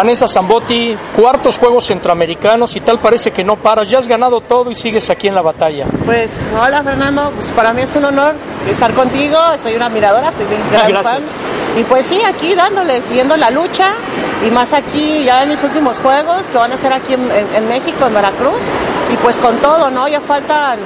Vanessa Zambotti, cuartos Juegos Centroamericanos y tal parece que no paras. Ya has ganado todo y sigues aquí en la batalla. Pues hola Fernando, pues para mí es un honor estar contigo. Soy una admiradora, soy bien gran Gracias. fan. Y pues sí, aquí dándole, siguiendo la lucha y más aquí ya en mis últimos juegos que van a ser aquí en, en- en México, en Veracruz. Y pues con todo, ¿no? Ya faltan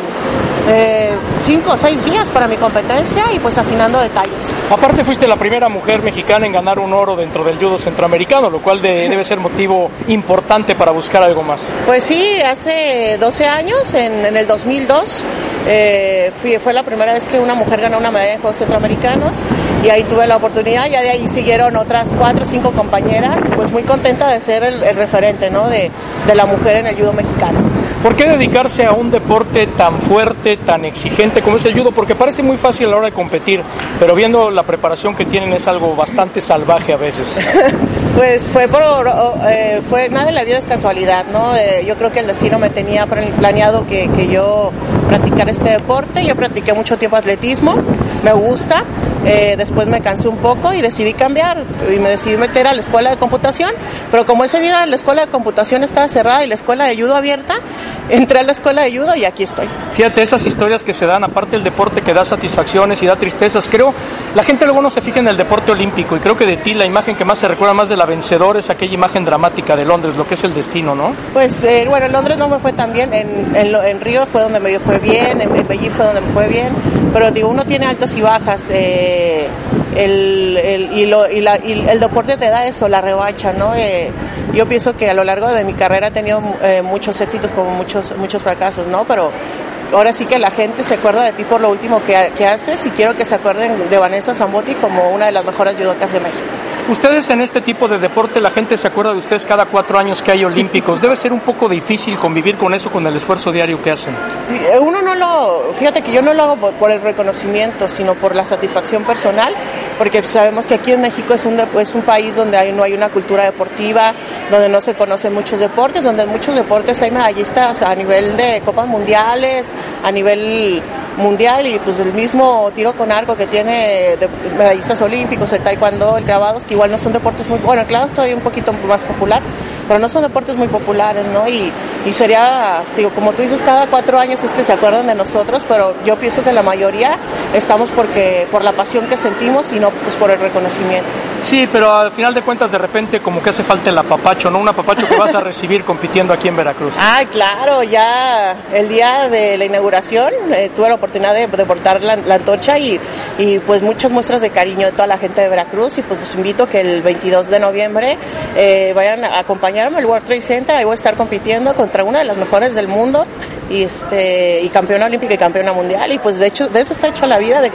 eh, cinco o seis días para mi competencia y pues afinando detalles. Aparte fuiste la primera mujer mexicana en ganar un oro dentro del judo centroamericano, lo cual de- debe ser motivo importante para buscar algo más. Pues sí, hace 12 años, en, en el 2002, eh, fui- fue la primera vez que una mujer ganó una medalla en Juegos Centroamericanos y ahí tuve la oportunidad, ya de ahí siguieron otras cuatro o cinco compañeras, pues muy contenta de ser el, el referente ¿no? de, de la mujer en el judo mexicano. ¿Por qué dedicarse a un deporte tan fuerte, tan exigente como es el judo? Porque parece muy fácil a la hora de competir, pero viendo la preparación que tienen es algo bastante salvaje a veces. Pues fue por, eh, fue nada en la vida es casualidad, ¿no? Eh, yo creo que el destino me tenía planeado que, que yo practicara este deporte. Yo practiqué mucho tiempo atletismo, me gusta. eh, después me cansé un poco y decidí cambiar y me decidí meter a la escuela de computación. Pero como ese día la escuela de computación estaba cerrada y la escuela de judo abierta, entré a la escuela de judo y aquí estoy. Fíjate, esas historias que se dan, aparte del deporte que da satisfacciones y da tristezas, creo, la gente luego no se fija en el deporte olímpico y creo que de ti la imagen que más se recuerda más de la vencedora es aquella imagen dramática de Londres, lo que es el destino, ¿no? Pues eh, bueno, en Londres no me fue tan bien, en, en, en Río fue donde me fue bien, en, en Beijing fue donde me fue bien, pero digo, uno tiene altas y bajas, eh, el, el- y, lo- y la- y el deporte te da eso, la revancha, ¿no? Eh, yo pienso que a lo largo de mi carrera he tenido eh, muchos éxitos como muchos, muchos fracasos, ¿no? Pero ahora sí que la gente se acuerda de ti por lo último que, que haces y quiero que se acuerden de Vanessa Zambotti como una de las mejores judocas de México. Ustedes en este tipo de deporte, la gente se acuerda de ustedes cada cuatro años que hay olímpicos. Debe ser un poco difícil convivir con eso, con el esfuerzo diario que hacen. Eh, Uno no lo, fíjate que yo no lo hago por, el reconocimiento, sino por la satisfacción personal, porque sabemos que aquí en México es un, es un país donde hay, no hay una cultura deportiva, donde no se conocen muchos deportes, donde en muchos deportes hay medallistas a nivel de copas mundiales, a nivel mundial y pues el mismo tiro con arco que tiene de- medallistas olímpicos, el taekwondo, el clavados, que igual no son deportes muy, bueno, el clavado es todavía un poquito más popular, pero no son deportes muy populares, ¿no? Y, y sería, digo, como tú dices, cada cuatro años es que se acuerdan de nosotros, pero yo pienso que la mayoría estamos porque por la pasión que sentimos y no pues por el reconocimiento. Sí, pero al final de cuentas de repente como que hace falta el apapacho, ¿no? Un apapacho que vas a recibir compitiendo aquí en Veracruz. Ay, claro, ya el día de la inauguración eh, tuve la oportunidad de, portar la, antorcha y, y, pues muchas muestras de cariño de toda la gente de Veracruz y pues los invito que el 22 de noviembre eh, vayan a acompañarme al World Trade Center, ahí voy a estar compitiendo contra una de las mejores del mundo y este y campeona olímpica y campeona mundial y pues de hecho de eso está hecha la vida de-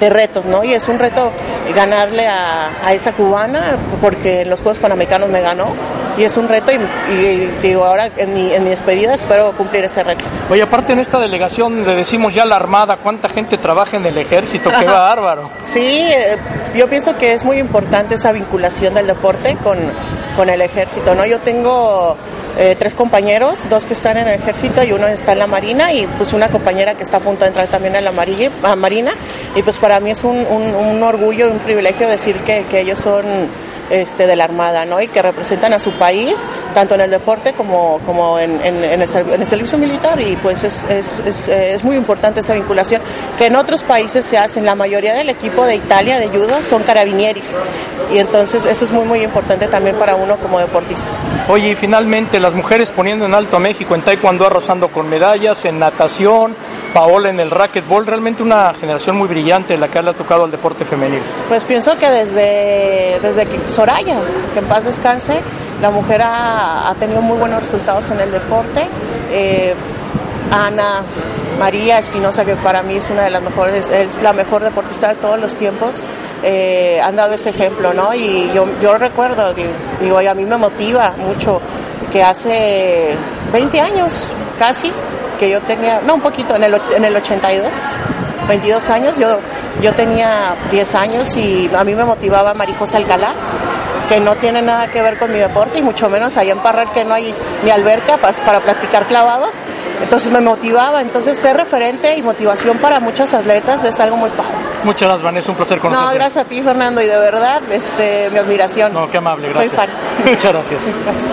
de- retos, ¿no? Y es un reto ganarle a, a esa cubana, porque en los Juegos Panamericanos me ganó, y es un reto, y, y digo, ahora en mi, en mi despedida espero cumplir ese reto. Oye, aparte en esta delegación le decimos ya la Armada, ¿cuánta gente trabaja en el ejército? ¡Qué bárbaro! Sí, eh, yo pienso que es muy importante esa vinculación del deporte con, con el ejército, ¿no? Yo tengo eh, tres compañeros, dos que están en el ejército y uno está en la marina y pues una compañera que está a punto de entrar también a la a marina y pues para mí es un, orgullo y un privilegio decir que ellos son este, de la Armada, ¿no? Y que representan a su país, tanto en el deporte como, como en, en- en el, servicio militar. Y pues es, es, es, es muy importante esa vinculación, que en otros países se hacen. La mayoría del equipo de Italia de judo son carabinieris. Y entonces eso es muy, muy importante también para uno como deportista. Oye, y finalmente las mujeres poniendo en alto a México en taekwondo arrasando con medallas, en natación, Paola en el racquetball, realmente una generación muy brillante la que le ha tocado al deporte femenil. Pues pienso que desde, desde que Soraya, que en paz descanse, la mujer ha, ha tenido muy buenos resultados en el deporte. Eh, Ana María Espinosa, que para mí es una de las mejores, es la mejor deportista de todos los tiempos, eh, han dado ese ejemplo, ¿no? Y yo, yo recuerdo, digo, y a mí me motiva mucho que hace 20 años casi, que yo tenía, no, un poquito, en el, en el 82, 22 años, yo, yo tenía 10 años y a mí me motivaba Marijosa Alcalá, que no tiene nada que ver con mi deporte y mucho menos allá en Parral que no hay ni alberca pas- para practicar clavados. Entonces me motivaba, entonces ser referente y motivación para muchas atletas es algo muy padre. Muchas gracias, Vanessa, un placer conocerte. No, gracias a ti, Fernando, y de verdad, este, mi admiración. No, qué amable, gracias. Soy fan. Muchas gracias. gracias.